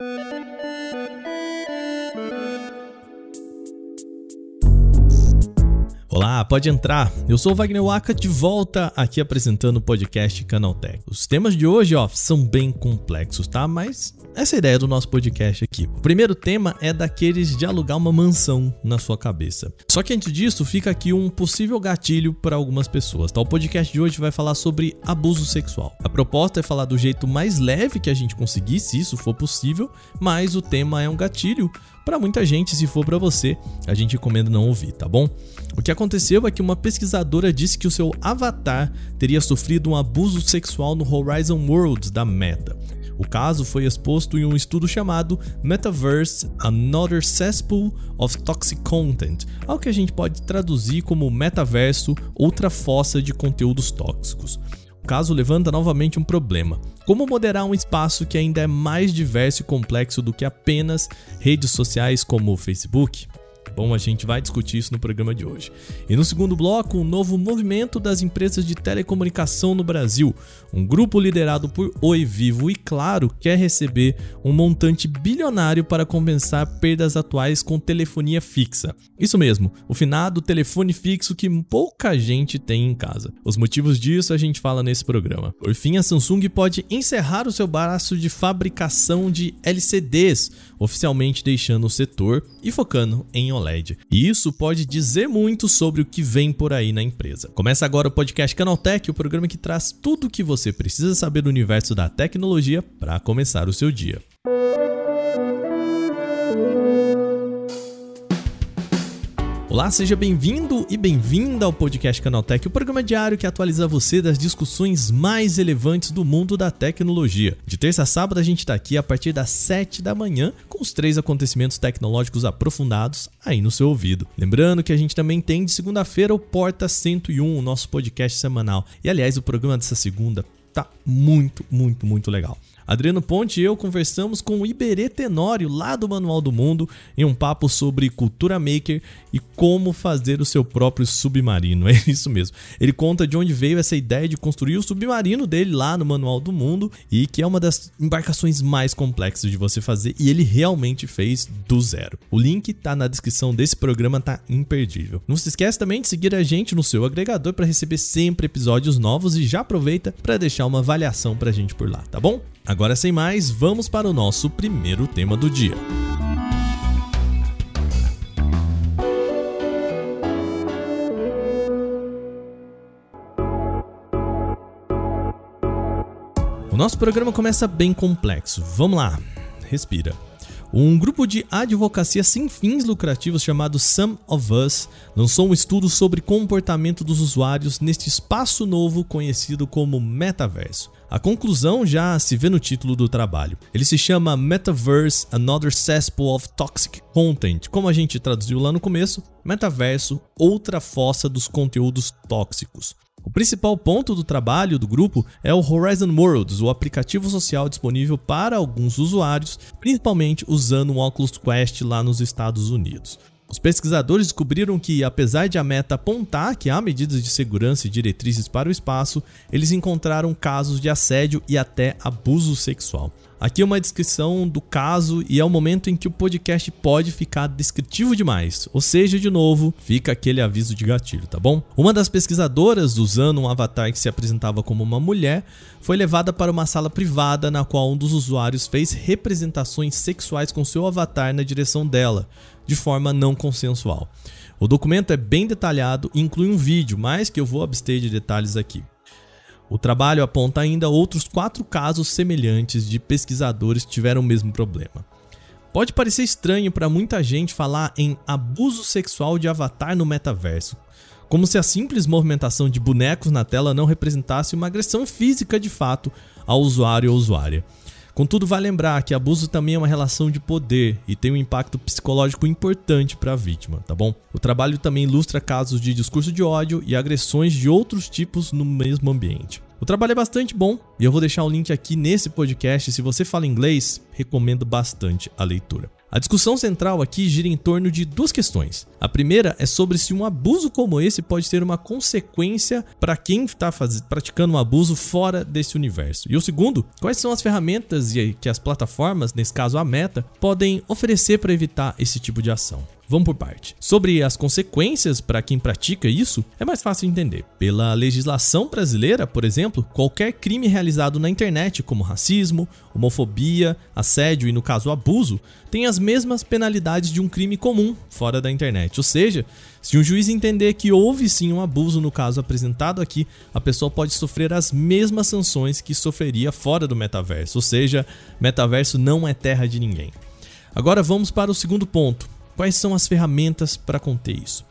Thank you. Olá, pode entrar. Eu sou Wagner Waka de volta aqui apresentando o podcast Canaltech. Os temas de hoje, ó, são bem complexos, tá? Mas essa é a ideia do nosso podcast aqui. O primeiro tema é daqueles de alugar uma mansão na sua cabeça. Só que antes disso, fica aqui um possível gatilho para algumas pessoas, tá? O podcast de hoje vai falar sobre abuso sexual. A proposta é falar do jeito mais leve que a gente conseguir, se isso for possível, mas o tema é um gatilho para muita gente, se for para você, a gente recomenda não ouvir, tá bom? O que aconteceu é que uma pesquisadora disse que o seu avatar teria sofrido um abuso sexual no Horizon Worlds da Meta. O caso foi exposto em um estudo chamado Metaverse Another Cesspool of Toxic Content, algo que a gente pode traduzir como metaverso, outra fossa de conteúdos tóxicos. Caso levanta novamente um problema: como moderar um espaço que ainda é mais diverso e complexo do que apenas redes sociais como o Facebook? Bom, a gente vai discutir isso no programa de hoje. E no segundo bloco, um novo movimento das empresas de telecomunicação no Brasil. Um grupo liderado por Oi Vivo e Claro quer receber um montante bilionário para compensar perdas atuais com telefonia fixa. Isso mesmo, o finado telefone fixo que pouca gente tem em casa. Os motivos disso a gente fala nesse programa. Por fim, a Samsung pode encerrar o seu braço de fabricação de LCDs, oficialmente deixando o setor e focando em OLED. E isso pode dizer muito sobre o que vem por aí na empresa. Começa agora o podcast Canaltech, o programa que traz tudo o que você precisa saber do universo da tecnologia para começar o seu dia. Olá, seja bem-vindo e bem-vinda ao podcast Canaltech, o programa diário que atualiza você das discussões mais relevantes do mundo da tecnologia. De terça a sábado a gente está aqui a partir das 7 da manhã com os três acontecimentos tecnológicos aprofundados aí no seu ouvido. Lembrando que a gente também tem de segunda-feira o Porta 101, o nosso podcast semanal. E aliás, o programa dessa segunda tá muito, muito, muito legal. Adriano Ponte e eu conversamos com o Iberê Tenório, lá do Manual do Mundo, em um papo sobre cultura maker e como fazer o seu próprio submarino. É isso mesmo. Ele conta de onde veio essa ideia de construir o submarino dele lá no Manual do Mundo e que é uma das embarcações mais complexas de você fazer e ele realmente fez do zero. O link tá na descrição desse programa, tá imperdível. Não se esquece também de seguir a gente no seu agregador para receber sempre episódios novos e já aproveita para deixar uma avaliação pra gente por lá, tá bom? Agora sem mais, vamos para o nosso primeiro tema do dia. O nosso programa começa bem complexo. Vamos lá, respira. Um grupo de advocacia sem fins lucrativos chamado Some of Us lançou um estudo sobre comportamento dos usuários neste espaço novo conhecido como metaverso. A conclusão já se vê no título do trabalho. Ele se chama Metaverse Another Cesspool of Toxic Content. Como a gente traduziu lá no começo, metaverso, outra fossa dos conteúdos tóxicos. O principal ponto do trabalho do grupo é o Horizon Worlds, o aplicativo social disponível para alguns usuários, principalmente usando o Oculus Quest lá nos Estados Unidos. Os pesquisadores descobriram que, apesar de a meta apontar que há medidas de segurança e diretrizes para o espaço, eles encontraram casos de assédio e até abuso sexual. Aqui é uma descrição do caso e é o momento em que o podcast pode ficar descritivo demais, ou seja, de novo, fica aquele aviso de gatilho, tá bom? Uma das pesquisadoras, usando um avatar que se apresentava como uma mulher, foi levada para uma sala privada na qual um dos usuários fez representações sexuais com seu avatar na direção dela, de forma não consensual. O documento é bem detalhado e inclui um vídeo, mas que eu vou abster de detalhes aqui. O trabalho aponta ainda outros quatro casos semelhantes de pesquisadores que tiveram o mesmo problema. Pode parecer estranho para muita gente falar em abuso sexual de avatar no metaverso, como se a simples movimentação de bonecos na tela não representasse uma agressão física de fato ao usuário ou usuária. Contudo, vale lembrar que abuso também é uma relação de poder e tem um impacto psicológico importante para a vítima, tá bom? O trabalho também ilustra casos de discurso de ódio e agressões de outros tipos no mesmo ambiente. O trabalho é bastante bom e eu vou deixar o link aqui nesse podcast. Se você fala inglês, recomendo bastante a leitura. A discussão central aqui gira em torno de duas questões. A primeira é sobre se um abuso como esse pode ter uma consequência para quem está praticando um abuso fora desse universo. E o segundo, quais são as ferramentas que as plataformas, nesse caso a Meta, podem oferecer para evitar esse tipo de ação. Vamos por parte. Sobre as consequências para quem pratica isso, é mais fácil entender. Pela legislação brasileira, por exemplo, qualquer crime realizado na internet, como racismo, homofobia, assédio e, no caso, abuso, tem as mesmas penalidades de um crime comum fora da internet. Ou seja, se um juiz entender que houve sim um abuso no caso apresentado aqui, a pessoa pode sofrer as mesmas sanções que sofreria fora do metaverso. Ou seja, metaverso não é terra de ninguém. Agora vamos para o segundo ponto Quais são as ferramentas para conter isso?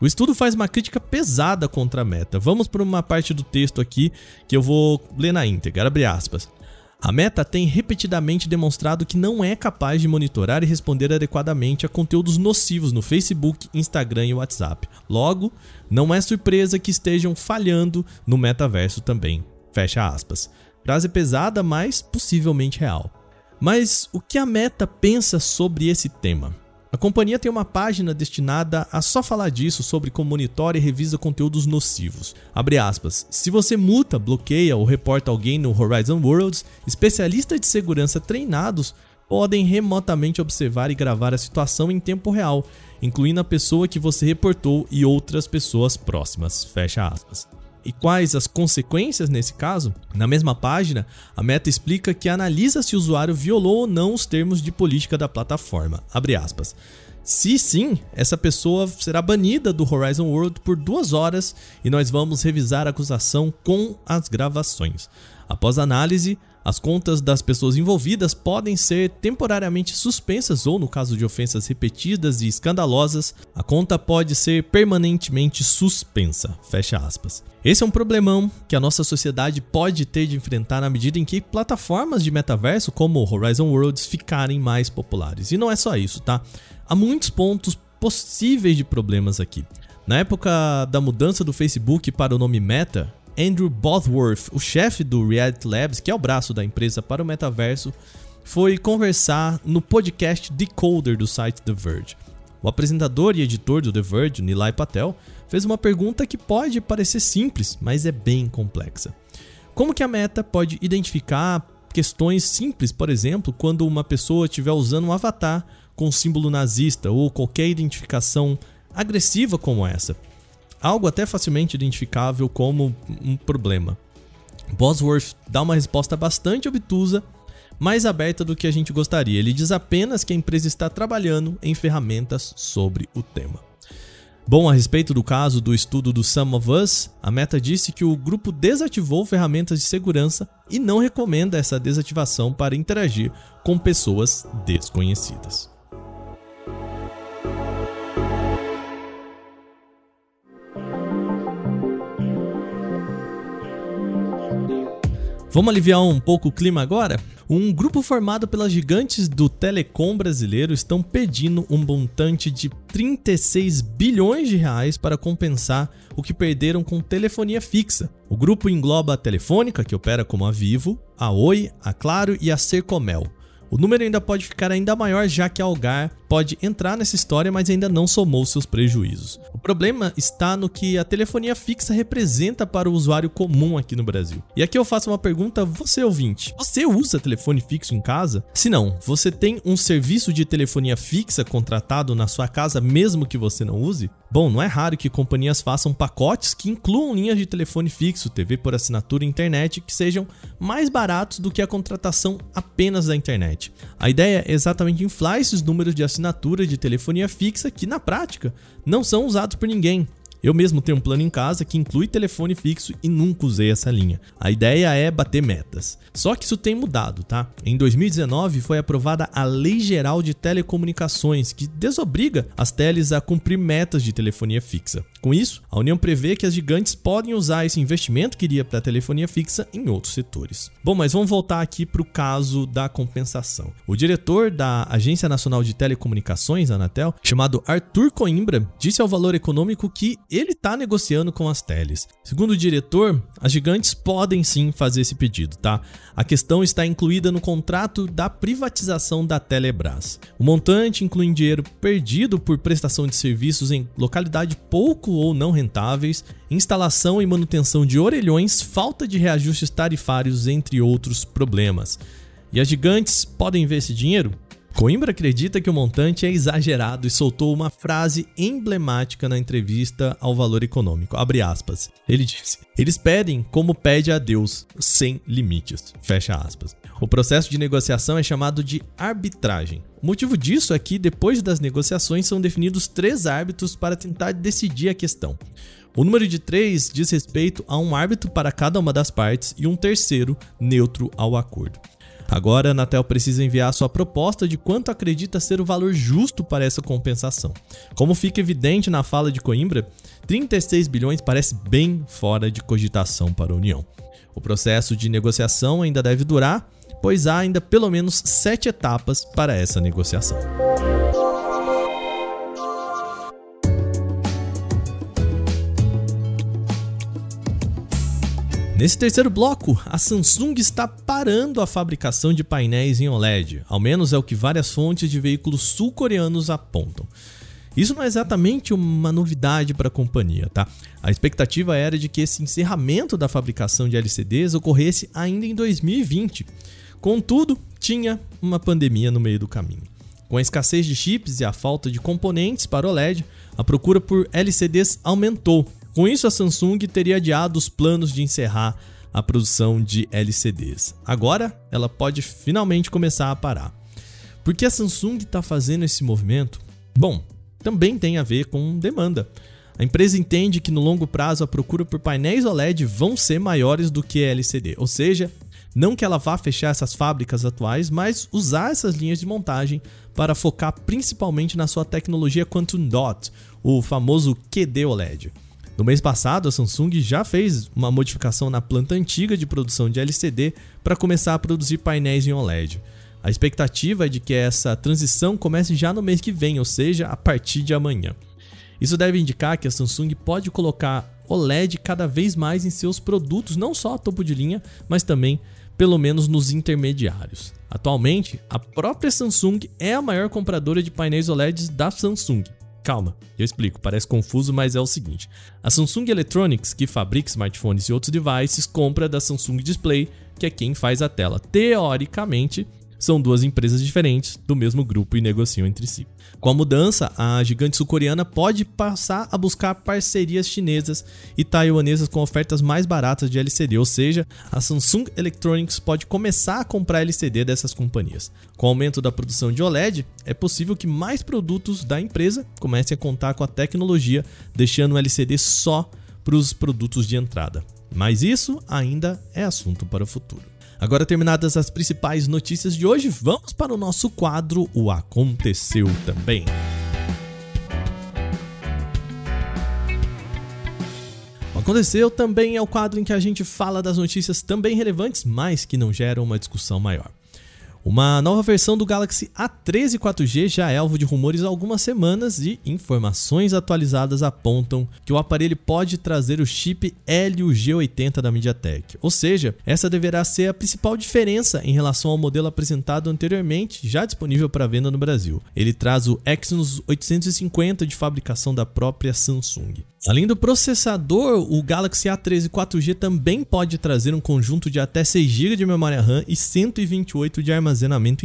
O estudo faz uma crítica pesada contra a Meta. Vamos para uma parte do texto aqui que eu vou ler na íntegra. Abre aspas. A Meta tem repetidamente demonstrado que não é capaz de monitorar e responder adequadamente a conteúdos nocivos no Facebook, Instagram e WhatsApp. Logo, não é surpresa que estejam falhando no metaverso também. Fecha aspas. Frase pesada, mas possivelmente real. Mas o que a Meta pensa sobre esse tema? A companhia tem uma página destinada a só falar disso, sobre como monitora e revisa conteúdos nocivos. Aspas. Se você multa, bloqueia ou reporta alguém no Horizon Worlds, especialistas de segurança treinados podem remotamente observar e gravar a situação em tempo real, incluindo a pessoa que você reportou e outras pessoas próximas. Fecha aspas. E quais as consequências nesse caso? Na mesma página, a Meta explica que analisa se o usuário violou ou não os termos de política da plataforma. Se sim, essa pessoa será banida do Horizon World por duas horas e nós vamos revisar a acusação com as gravações. Após análise, as contas das pessoas envolvidas podem ser temporariamente suspensas ou, no caso de ofensas repetidas e escandalosas, a conta pode ser permanentemente suspensa. Fecha aspas. Esse é um problemão que a nossa sociedade pode ter de enfrentar na medida em que plataformas de metaverso como Horizon Worlds ficarem mais populares. E não é só isso, tá? Há muitos pontos possíveis de problemas aqui. Na época da mudança do Facebook para o nome Meta, Andrew Bosworth, o chefe do Reality Labs, que é o braço da empresa para o metaverso, foi conversar no podcast Decoder do site The Verge. O apresentador e editor do The Verge, Nilay Patel, fez uma pergunta que pode parecer simples, mas é bem complexa. Como que a Meta pode identificar questões simples, por exemplo, quando uma pessoa estiver usando um avatar com símbolo nazista ou qualquer identificação agressiva como essa? Algo até facilmente identificável como um problema. Bosworth dá uma resposta bastante obtusa, mais aberta do que a gente gostaria. Ele diz apenas que a empresa está trabalhando em ferramentas sobre o tema. Bom, a respeito do caso do estudo do Some of Us, a Meta disse que o grupo desativou ferramentas de segurança e não recomenda essa desativação para interagir com pessoas desconhecidas. Vamos aliviar um pouco o clima agora? Um grupo formado pelas gigantes do telecom brasileiro estão pedindo um montante de 36 bilhões de reais para compensar o que perderam com telefonia fixa. O grupo engloba a Telefônica, que opera como a Vivo, a Oi, a Claro e a Sercomel. O número ainda pode ficar ainda maior, já que a Algar pode entrar nessa história, mas ainda não somou seus prejuízos. O problema está no que a telefonia fixa representa para o usuário comum aqui no Brasil. E aqui eu faço uma pergunta, você ouvinte: você usa telefone fixo em casa? Se não, você tem um serviço de telefonia fixa contratado na sua casa mesmo que você não use? Bom, não é raro que companhias façam pacotes que incluam linhas de telefone fixo, TV por assinatura e internet que sejam mais baratos do que a contratação apenas da internet. A ideia é exatamente inflar esses números de assinatura de telefonia fixa que, na prática, não são usados por ninguém. Eu mesmo tenho um plano em casa que inclui telefone fixo e nunca usei essa linha. A ideia é bater metas. Só que isso tem mudado, tá? Em 2019 foi aprovada a Lei Geral de Telecomunicações, que desobriga as teles a cumprir metas de telefonia fixa. Com isso, a União prevê que as gigantes podem usar esse investimento que iria para a telefonia fixa em outros setores. Bom, mas vamos voltar aqui para o caso da compensação. O diretor da Agência Nacional de Telecomunicações, Anatel, chamado Arthur Coimbra, disse ao Valor Econômico que ele está negociando com as teles. Segundo o diretor, as gigantes podem sim fazer esse pedido, tá? A questão está incluída no contrato da privatização da Telebrás. O montante inclui dinheiro perdido por prestação de serviços em localidade pouco ou não rentáveis, instalação e manutenção de orelhões, falta de reajustes tarifários, entre outros problemas. E as gigantes podem ver esse dinheiro? Coimbra acredita que o montante é exagerado e soltou uma frase emblemática na entrevista ao Valor Econômico. Aspas, Ele disse: "Eles pedem como pede a Deus, sem limites." Fecha aspas. O processo de negociação é chamado de arbitragem. O motivo disso é que depois das negociações são definidos três árbitros para tentar decidir a questão. O número de três diz respeito a um árbitro para cada uma das partes e um terceiro neutro ao acordo. Agora, a Anatel precisa enviar sua proposta de quanto acredita ser o valor justo para essa compensação. Como fica evidente na fala de Coimbra, 36 bilhões parece bem fora de cogitação para a União. O processo de negociação ainda deve durar, pois há ainda pelo menos sete etapas para essa negociação. Nesse terceiro bloco, a Samsung está parando a fabricação de painéis em OLED, ao menos é o que várias fontes de veículos sul-coreanos apontam. Isso não é exatamente uma novidade para a companhia, tá? A expectativa era de que esse encerramento da fabricação de LCDs ocorresse ainda em 2020. Contudo, tinha uma pandemia no meio do caminho. Com a escassez de chips e a falta de componentes para OLED, a procura por LCDs aumentou com isso, a Samsung teria adiado os planos de encerrar a produção de LCDs. Agora, ela pode finalmente começar a parar. Por que a Samsung está fazendo esse movimento? Bom, também tem a ver com demanda. A empresa entende que no longo prazo a procura por painéis OLED vão ser maiores do que LCD, ou seja, não que ela vá fechar essas fábricas atuais, mas usar essas linhas de montagem para focar principalmente na sua tecnologia Quantum Dot, o famoso QD OLED. No mês passado, a Samsung já fez uma modificação na planta antiga de produção de LCD para começar a produzir painéis em OLED. A expectativa é de que essa transição comece já no mês que vem, ou seja, a partir de amanhã. Isso deve indicar que a Samsung pode colocar OLED cada vez mais em seus produtos, não só a topo de linha, mas também, pelo menos, nos intermediários. Atualmente, a própria Samsung é a maior compradora de painéis OLEDs da Samsung. Calma, eu explico, parece confuso, mas é o seguinte: a Samsung Electronics, que fabrica smartphones e outros devices, compra da Samsung Display, que é quem faz a tela. Teoricamente, são duas empresas diferentes do mesmo grupo e negociam entre si. Com a mudança, a gigante sul-coreana pode passar a buscar parcerias chinesas e taiwanesas com ofertas mais baratas de LCD, ou seja, a Samsung Electronics pode começar a comprar LCD dessas companhias. Com o aumento da produção de OLED, é possível que mais produtos da empresa comecem a contar com a tecnologia, deixando o LCD só para os produtos de entrada. Mas isso ainda é assunto para o futuro. Agora, terminadas as principais notícias de hoje, vamos para o nosso quadro O Aconteceu Também. Aconteceu também é o quadro em que a gente fala das notícias também relevantes, mas que não geram uma discussão maior. Uma nova versão do Galaxy A13 4G já é alvo de rumores há algumas semanas e informações atualizadas apontam que o aparelho pode trazer o chip Helio G80 da MediaTek. Ou seja, essa deverá ser a principal diferença em relação ao modelo apresentado anteriormente, já disponível para venda no Brasil. Ele traz o Exynos 850 de fabricação da própria Samsung. Além do processador, o Galaxy A13 4G também pode trazer um conjunto de até 6 GB de memória RAM e 128 de armazenamento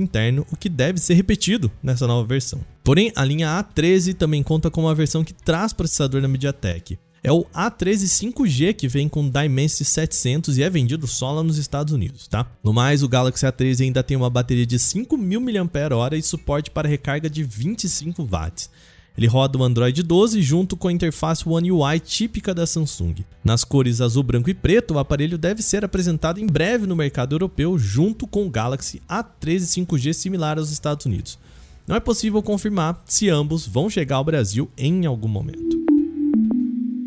interno, o que deve ser repetido nessa nova versão. Porém, a linha A13 também conta com uma versão que traz processador da MediaTek. É o A13 5G que vem com Dimensity 700 e é vendido só lá nos Estados Unidos, tá? No mais, o Galaxy A13 ainda tem uma bateria de 5000 mAh e suporte para recarga de 25 watts. Ele roda o Android 12 junto com a interface One UI típica da Samsung. Nas cores azul, branco e preto, o aparelho deve ser apresentado em breve no mercado europeu junto com o Galaxy A13 5G similar aos Estados Unidos. Não é possível confirmar se ambos vão chegar ao Brasil em algum momento.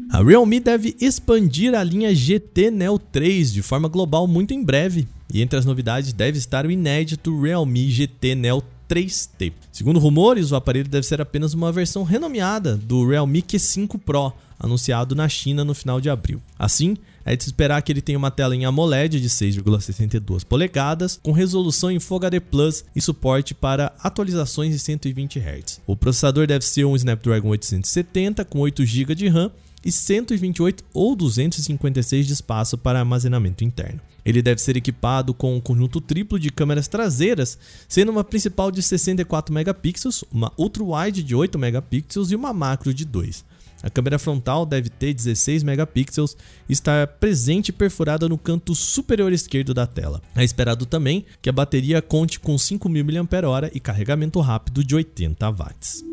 A Realme deve expandir a linha GT Neo 3 de forma global muito em breve, e entre as novidades deve estar o inédito Realme GT Neo 3T. Segundo rumores, o aparelho deve ser apenas uma versão renomeada do Realme Q5 Pro, anunciado na China no final de abril. Assim, é de se esperar que ele tenha uma tela em AMOLED de 6,62 polegadas, com resolução em Full HD Plus e suporte para atualizações de 120 Hz. O processador deve ser um Snapdragon 870 com 8 GB de RAM e 128 ou 256 de espaço para armazenamento interno. Ele deve ser equipado com um conjunto triplo de câmeras traseiras, sendo uma principal de 64 megapixels, uma ultra-wide de 8 megapixels e uma macro de 2. A câmera frontal deve ter 16 megapixels e estar presente perfurada no canto superior esquerdo da tela. É esperado também que a bateria conte com 5.000 mAh e carregamento rápido de 80 watts.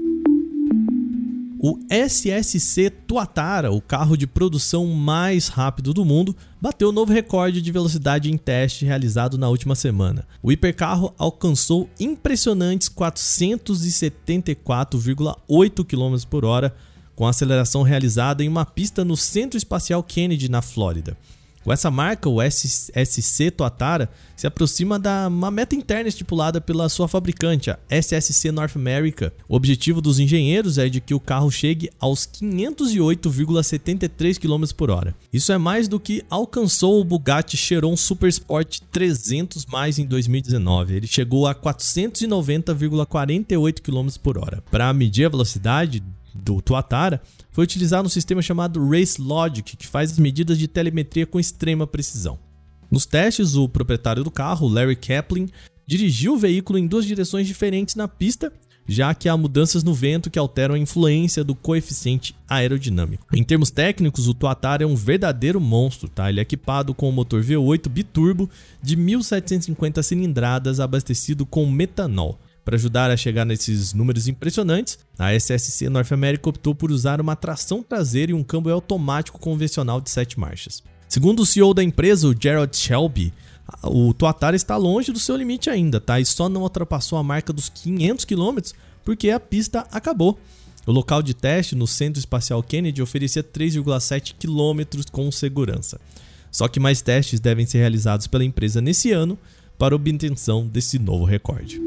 O SSC Tuatara, o carro de produção mais rápido do mundo, bateu novo recorde de velocidade em teste realizado na última semana. O hipercarro alcançou impressionantes 474,8 km por hora, com aceleração realizada em uma pista no Centro Espacial Kennedy, na Flórida. Com essa marca, o SSC Tuatara se aproxima da uma meta interna estipulada pela sua fabricante, a SSC North America. O objetivo dos engenheiros é de que o carro chegue aos 508,73 km por hora. Isso é mais do que alcançou o Bugatti Chiron Super Sport 300 mais em 2019. Ele chegou a 490,48 km por hora. Para medir a velocidade do Tuatara, foi utilizado um sistema chamado Race Logic, que faz as medidas de telemetria com extrema precisão. Nos testes, o proprietário do carro, Larry Kaplan, dirigiu o veículo em duas direções diferentes na pista, já que há mudanças no vento que alteram a influência do coeficiente aerodinâmico. Em termos técnicos, o Tuatara é um verdadeiro monstro, tá? Ele é equipado com um motor V8 biturbo de 1750 cilindradas abastecido com metanol. Para ajudar a chegar nesses números impressionantes, a SSC North America optou por usar uma tração traseira e um câmbio automático convencional de 7 marchas. Segundo o CEO da empresa, o Gerald Shelby, o Tuatara está longe do seu limite ainda, tá? E só não ultrapassou a marca dos 500 km porque a pista acabou. O local de teste no Centro Espacial Kennedy oferecia 3,7 km com segurança. Só que mais testes devem ser realizados pela empresa nesse ano para obtenção desse novo recorde.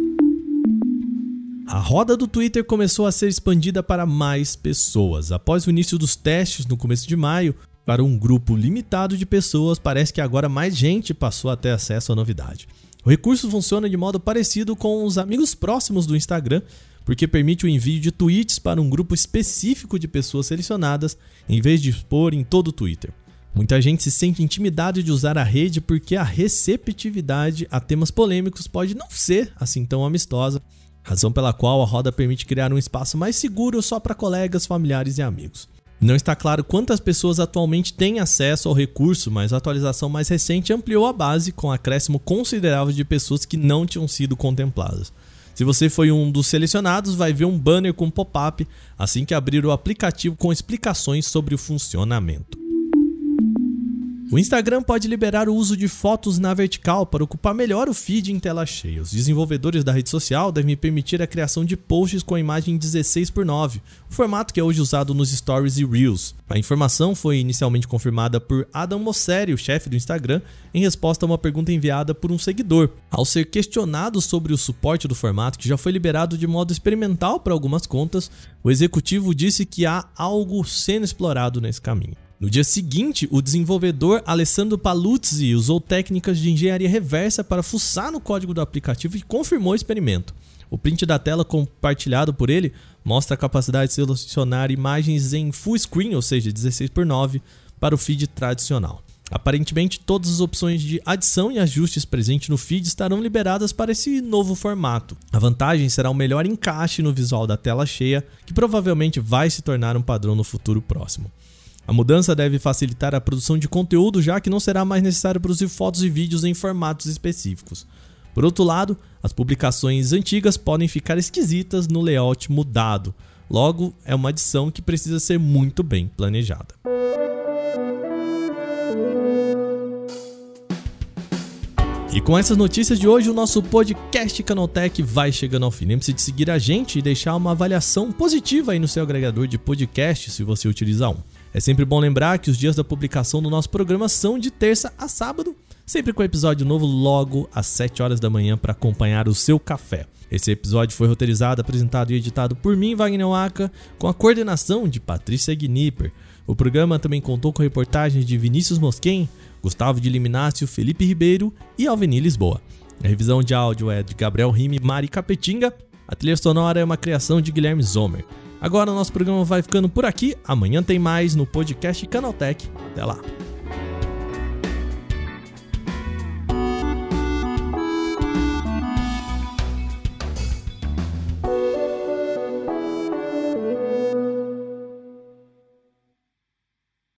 A roda do Twitter começou a ser expandida para mais pessoas. Após o início dos testes no começo de maio, para um grupo limitado de pessoas, parece que agora mais gente passou a ter acesso à novidade. O recurso funciona de modo parecido com os amigos próximos do Instagram, porque permite o envio de tweets para um grupo específico de pessoas selecionadas, em vez de expor em todo o Twitter. Muita gente se sente intimidado de usar a rede porque a receptividade a temas polêmicos pode não ser assim tão amistosa razão pela qual a roda permite criar um espaço mais seguro só para colegas, familiares e amigos. Não está claro quantas pessoas atualmente têm acesso ao recurso, mas a atualização mais recente ampliou a base com um acréscimo considerável de pessoas que não tinham sido contempladas. Se você foi um dos selecionados, vai ver um banner com pop-up assim que abrir o aplicativo com explicações sobre o funcionamento. O Instagram pode liberar o uso de fotos na vertical para ocupar melhor o feed em tela cheia. Os desenvolvedores da rede social devem permitir a criação de posts com a imagem 16 por 9, o formato que é hoje usado nos Stories e Reels. A informação foi inicialmente confirmada por Adam Mosseri, o chefe do Instagram, em resposta a uma pergunta enviada por um seguidor. Ao ser questionado sobre o suporte do formato, que já foi liberado de modo experimental para algumas contas, o executivo disse que há algo sendo explorado nesse caminho. No dia seguinte, o desenvolvedor Alessandro Paluzzi usou técnicas de engenharia reversa para fuçar no código do aplicativo e confirmou o experimento. O print da tela compartilhado por ele mostra a capacidade de selecionar imagens em full screen, ou seja, 16 por 9, para o feed tradicional. Aparentemente, todas as opções de adição e ajustes presentes no feed estarão liberadas para esse novo formato. A vantagem será o melhor encaixe no visual da tela cheia, que provavelmente vai se tornar um padrão no futuro próximo. A mudança deve facilitar a produção de conteúdo, já que não será mais necessário produzir fotos e vídeos em formatos específicos. Por outro lado, as publicações antigas podem ficar esquisitas no layout mudado. Logo, é uma adição que precisa ser muito bem planejada. E com essas notícias de hoje, o nosso podcast Canaltech vai chegando ao fim. Lembre-se de seguir a gente e deixar uma avaliação positiva aí no seu agregador de podcast, se você utilizar um. É sempre bom lembrar que os dias da publicação do nosso programa são de terça a sábado, sempre com episódio novo logo às 7 horas da manhã para acompanhar o seu café. Esse episódio foi roteirizado, apresentado e editado por mim, Wagner Waka, com a coordenação de Patrícia Gnipper. O programa também contou com reportagens de Vinícius Mosquen, Gustavo de Liminácio, Felipe Ribeiro e Alveni Lisboa. A revisão de áudio é de Gabriel Rime e Mari Capetinga. A trilha sonora é uma criação de Guilherme Zomer. Agora o nosso programa vai ficando por aqui. Amanhã tem mais no podcast Canaltech. Até lá.